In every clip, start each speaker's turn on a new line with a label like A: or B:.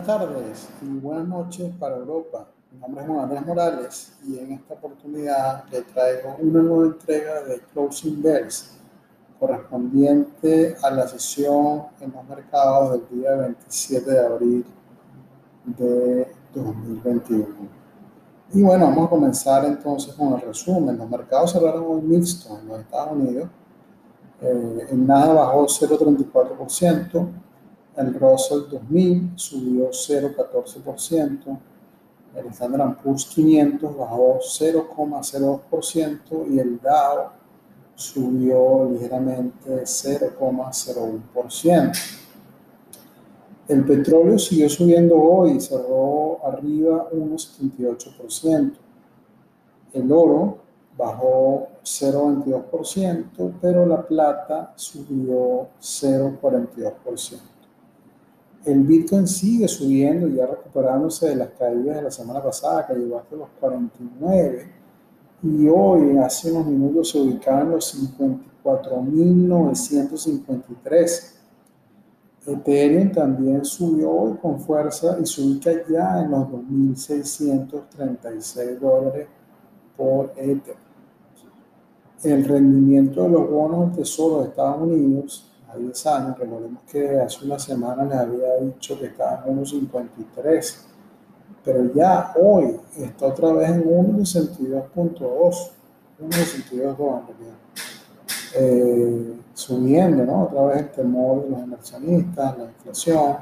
A: Buenas tardes y buenas noches para Europa. Mi nombre es Juan Andrés Morales y en esta oportunidad le traigo una nueva entrega de Closing Bells correspondiente a la sesión en los mercados del día 27 de abril de 2021. Y bueno, vamos a comenzar entonces con el resumen. Los mercados cerraron hoy mixtos en los Estados Unidos. Eh, en nada bajó 0,34%. El Russell 2000 subió 0,14%. El Standard Poor's 500 bajó 0,02% y el Dow subió ligeramente 0,01%. El petróleo siguió subiendo hoy, cerró arriba 1,78%. El oro bajó 0,22%, pero la plata subió 0,42%. El Bitcoin sigue subiendo, ya recuperándose de las caídas de la semana pasada, que llegó hasta los 49, y hoy, hace unos minutos, se ubicaba en los 54.953. Ethereum también subió hoy con fuerza y se ubica ya en los 2.636 dólares por Ether. El rendimiento de los bonos del Tesoro de Estados Unidos a 10 años, recordemos que hace una semana les había dicho que estaba en 1.53, pero ya hoy está otra vez en 1.62.2, 1.62.2 en realidad eh, subiendo, ¿no? Otra vez el temor de los inversionistas, la inflación,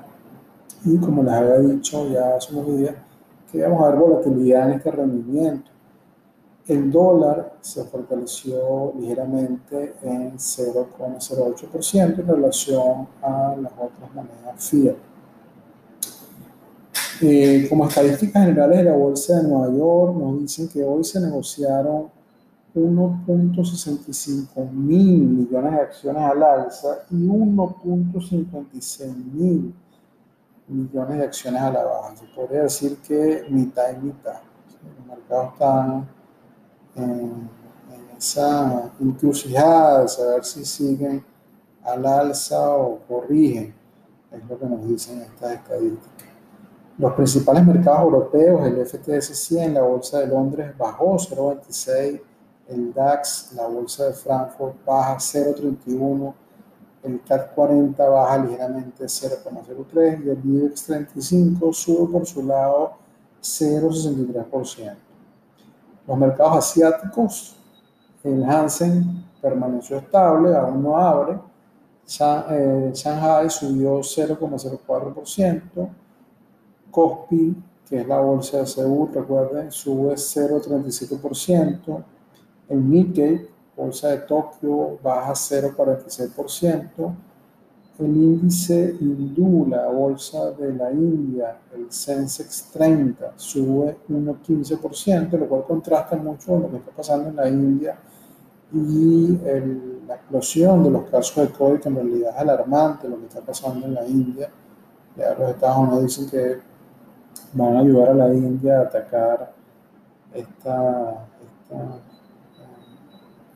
A: y como les había dicho ya hace unos días, que íbamos a ver volatilidad en este rendimiento. El dólar se fortaleció ligeramente en 0,08% en relación a las otras monedas fiat. Eh, como estadísticas generales de la Bolsa de Nueva York, nos dicen que hoy se negociaron 1.65 mil millones de acciones al alza y 1.56 mil millones de acciones a la baja. Se podría decir que mitad y mitad. Los mercados están en, esa encrucijada de saber si siguen al alza o corrigen. Es lo que nos dicen estas estadísticas. Los principales mercados europeos, el FTSE 100, la Bolsa de Londres bajó 0,26 el DAX, la bolsa de Frankfurt, baja 0,31, el CAC 40 baja ligeramente 0,03 y el IBEX 35 sube por su lado 0,63%. Los mercados asiáticos, el Hansen permaneció estable, aún no abre. Eh, Shanghai subió 0,04%. Kospi, que es la bolsa de Seúl, recuerden, sube 0,37%. El Nikkei, bolsa de Tokio, baja 0,46%. El índice hindú, la bolsa de la India, el Sensex 30, sube 1,15%, lo cual contrasta mucho con lo que está pasando en la India y la explosión de los casos de COVID, que en realidad es alarmante lo que está pasando en la India. Ya los Estados Unidos dicen que van a ayudar a la India a atacar esta, esta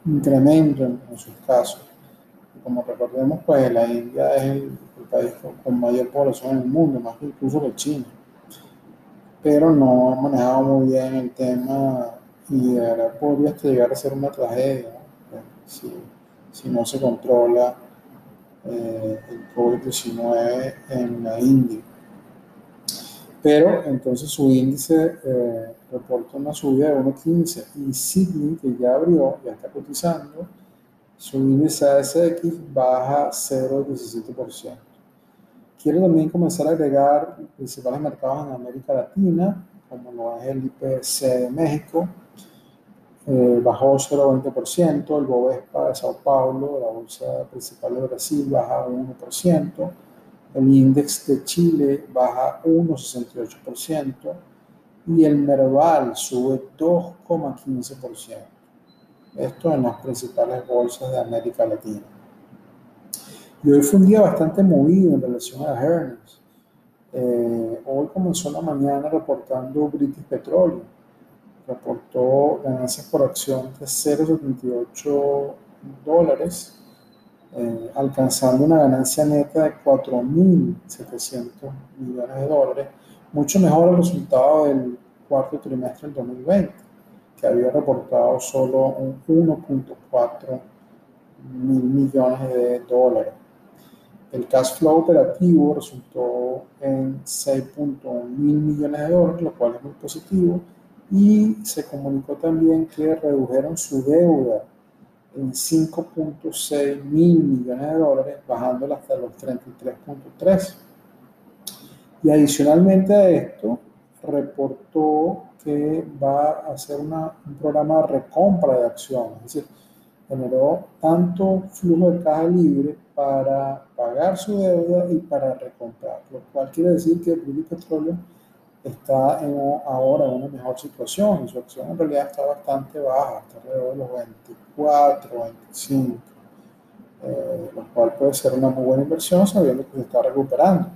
A: incremento en, sus casos. Como recordemos, pues la India es el, país con, mayor población en el mundo, más que incluso que China. Pero no ha manejado muy bien el tema y ahora podría llegar a ser una tragedia si, si, no se controla eh, el COVID-19 en la India. Pero entonces su índice eh, reporta una subida de 1.15 y Sydney, que ya abrió, ya está cotizando, su índice ASX baja 0.17%. Quiero también comenzar a agregar principales mercados en América Latina, como lo es el IPC de México, eh, bajó 0.20%, el Bovespa de Sao Paulo, la bolsa principal de Brasil, baja 1%, el índice de Chile baja 1,68% y el Merval sube 2,15%. Esto en las principales bolsas de América Latina. Y hoy fue un día bastante movido en relación a earnings. Eh, hoy comenzó la mañana reportando British Petroleum. Reportó ganancias por acción de 0,78 dólares eh, alcanzando una ganancia neta de 4.700 millones de dólares, mucho mejor el resultado del cuarto trimestre del 2020, que había reportado solo un 1.4 mil millones de dólares. El cash flow operativo resultó en 6.1 mil millones de dólares, lo cual es muy positivo, y se comunicó también que redujeron su deuda en 5.6 mil millones de dólares, bajándola hasta los 33.3. Y adicionalmente a esto, reportó que va a hacer una, un programa de recompra de acciones, es decir, generó tanto flujo de caja libre para pagar su deuda y para recomprar, lo cual quiere decir que British Petroleum está en, ahora en una mejor situación y su acción en realidad está bastante baja, está alrededor de los 24, 25, eh, lo cual puede ser una muy buena inversión sabiendo que se está recuperando.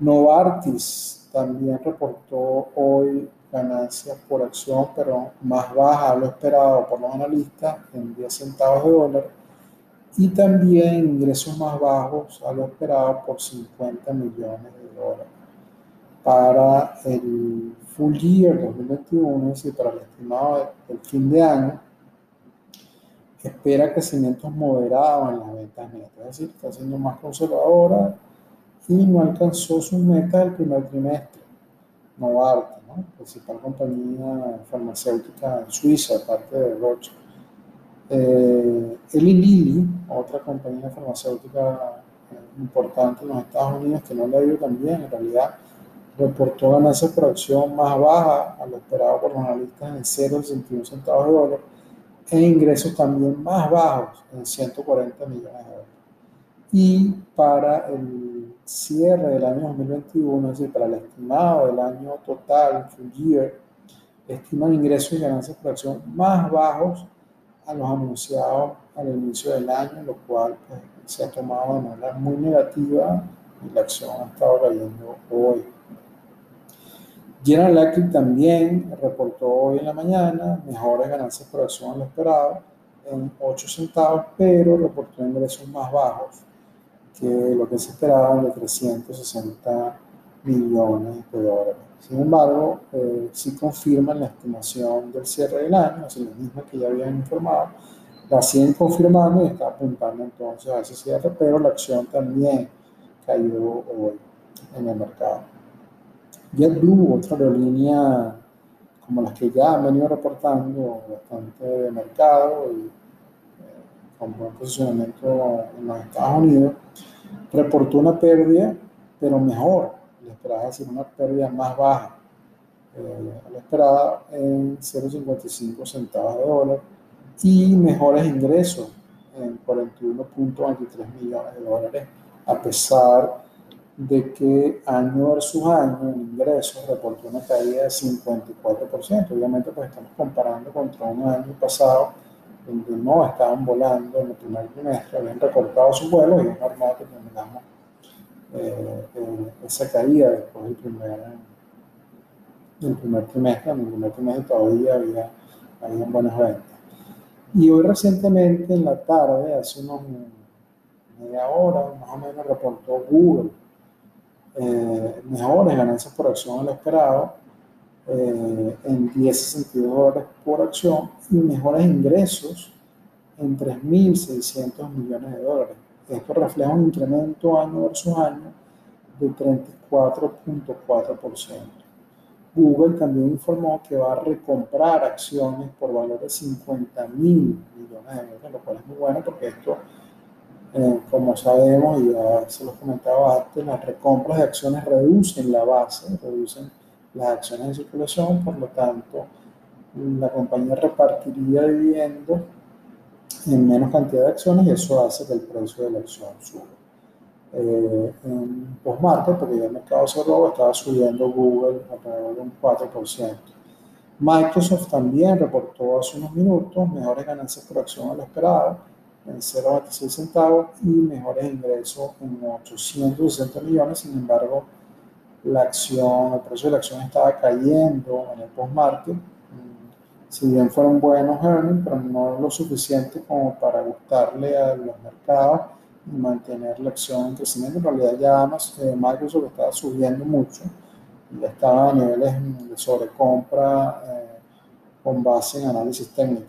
A: Novartis también reportó hoy ganancias por acción, pero más baja a lo esperado por los analistas, en 10 centavos de dólar, y también ingresos más bajos a lo esperado por 50 millones de dólares. Para el full year 2021, es decir, para el estimado del fin de año, espera crecimientos moderados en las ventas netas, es decir, está siendo más conservadora y no alcanzó sus metas del primer trimestre. Novartis, principal compañía farmacéutica en Suiza, aparte de Roche. Eh, Eli Lilly, otra compañía farmacéutica eh, importante en los Estados Unidos que no le ha ido tan bien, en realidad reportó ganancias por acción más baja a lo esperado por los analistas en 0,61 centavos de dólar e ingresos también más bajos en 140 millones de dólares. Y para el cierre del año 2021, es decir, para el estimado del año total, full year, estiman ingresos y ganancias por acción más bajos a los anunciados al inicio del año, lo cual pues, se ha tomado de manera muy negativa y la acción ha estado cayendo hoy. General Electric también reportó hoy en la mañana mejores ganancias por acción a lo esperado en 8 centavos, pero reportó ingresos más bajos que lo que se esperaba de 360 millones de dólares. Sin embargo, eh, sí confirman la estimación del cierre del año, es la misma que ya habían informado, la siguen confirmando y está apuntando entonces a ese cierre, pero la acción también cayó hoy en el mercado. JetBlue, otra aerolínea como las que ya han venido reportando bastante de mercado y con buen posicionamiento en los Estados Unidos, reportó una pérdida, pero mejor, le esperaba decir una pérdida más baja, eh, la esperada en 0,55 centavos de dólar y mejores ingresos en 41.23 millones de dólares, a pesar de que año versus año en ingresos reportó una caída de 54%. Obviamente, pues estamos comparando contra un año pasado donde no estaban volando en el primer trimestre, habían recortado sus vuelos y es normal que tengamos eh, eh, esa caída después del primer, del primer trimestre. En el primer trimestre todavía había, había buenas ventas. Y hoy recientemente en la tarde, hace unos media hora más o menos, reportó Google eh, mejores ganancias por acción a lo esperado eh, en 10,62 dólares por acción y mejores ingresos en 3.600 millones de dólares. Esto refleja un incremento año versus año de 34.4%. Google también informó que va a recomprar acciones por valor de 50 mil millones de dólares, lo cual es muy bueno porque esto, eh, como sabemos, y ya se los comentaba antes, las recompras de acciones reducen la base, reducen las acciones en circulación, por lo tanto, la compañía repartiría dividendos en menos cantidad de acciones y eso hace que el precio de la acción suba. Eh, en postmarket, porque ya el mercado cerró, estaba subiendo Google alrededor de un 4%. Microsoft también reportó hace unos minutos mejores ganancias por acción a lo esperado, en 0,26 centavos, y mejores ingresos en 860 millones. Sin embargo, la acción, el precio de la acción estaba cayendo en el post-market, si bien fueron buenos earnings, pero no lo suficiente como para gustarle a los mercados y mantener la acción en crecimiento. En realidad ya eh, Microsoft estaba subiendo mucho ya estaba a niveles de sobrecompra eh, con base en análisis técnico.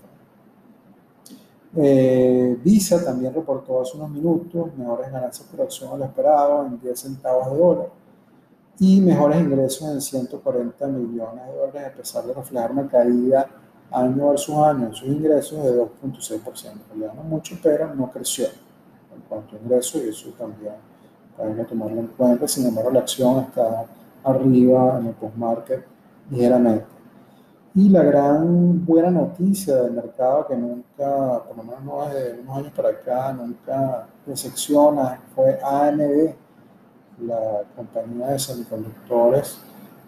A: Eh, Visa también reportó hace unos minutos mejores ganancias por acción a lo esperado en 10 centavos de dólar y mejores ingresos en 140 millones de dólares a pesar de reflejar una caída año versus año en sus ingresos de 2.6%. Le no mucho, pero no creció en cuanto a ingresos y eso también hay que tomarlo en cuenta. Sin embargo, la acción está arriba en el post-market ligeramente. Y la gran buena noticia del mercado que nunca, por lo menos no desde unos años para acá, nunca decepciona, fue AMD, la compañía de semiconductores,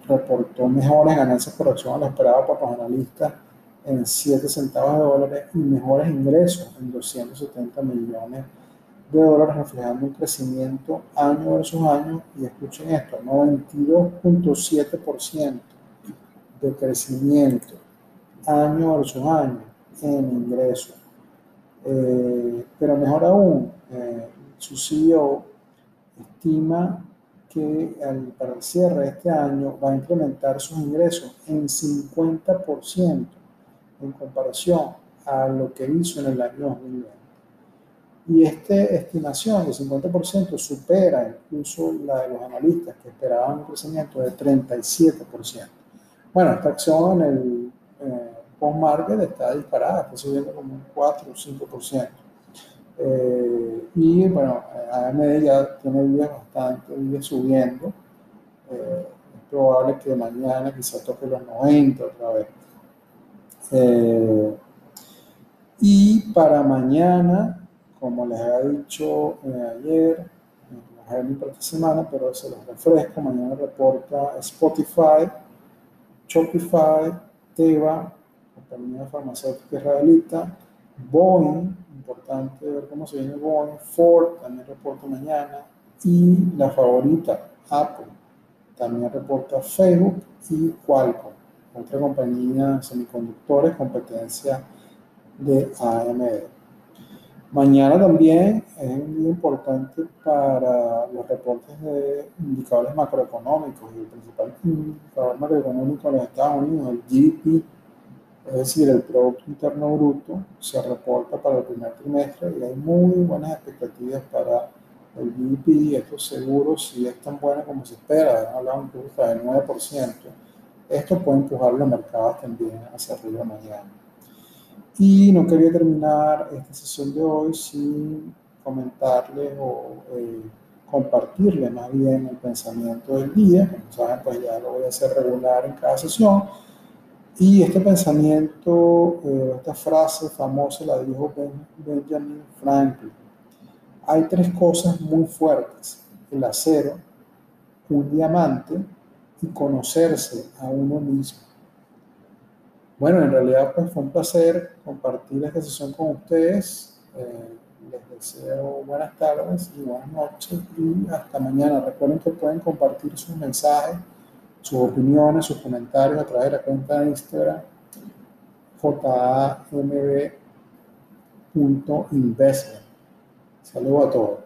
A: reportó mejores ganancias por acción a lo esperado por los analistas en 7 centavos de dólares y mejores ingresos en 270 millones de dólares, reflejando un crecimiento año versus año. Y escuchen esto, 92.7% de crecimiento año versus año en ingresos. Eh, pero mejor aún, eh, su CEO estima que para el cierre de este año va a incrementar sus ingresos en 50% en comparación a lo que hizo en el año 2020. Y esta estimación de 50% supera incluso la de los analistas que esperaban un crecimiento de 37%. Bueno, esta acción en el eh, post-market está disparada, está subiendo como un 4 o 5%. Eh, y bueno, AMD ya tiene días bastante días subiendo. Eh, es probable que mañana quizá toque los 90 otra vez. Eh, y para mañana, como les había dicho eh, ayer, no es para esta semana, pero se los refresco, mañana reporta Spotify, Shopify, Teva, compañía farmacéutica israelita, Boeing, importante ver cómo se viene Boeing, Ford también reporta mañana, y la favorita, Apple, también reporta Facebook y Qualcomm otra compañía semiconductores, competencia de AMD. Mañana también es muy importante para los reportes de indicadores macroeconómicos y el principal indicador macroeconómico de los Estados Unidos, el GDP, es decir, el Producto Interno Bruto, se reporta para el primer trimestre y hay muy buenas expectativas para el GDP y estos seguros, si es tan bueno como se espera, hablamos incluso del 9%, esto puede empujar los mercados también hacia arriba mañana. Y no quería terminar esta sesión de hoy sin comentarles o eh, compartirles más bien el pensamiento del día. Como saben, pues ya lo voy a hacer regular en cada sesión. Y este pensamiento, eh, esta frase famosa la dijo Benjamin Franklin. Hay tres cosas muy fuertes. El acero, un diamante y conocerse a uno mismo. Bueno, en realidad pues fue un placer compartir esta sesión con ustedes. Eh, les deseo buenas tardes y buenas noches y hasta mañana. Recuerden que pueden compartir sus mensajes, sus opiniones, sus comentarios a través de la cuenta de Instagram jamb.investment. Saludos a todos.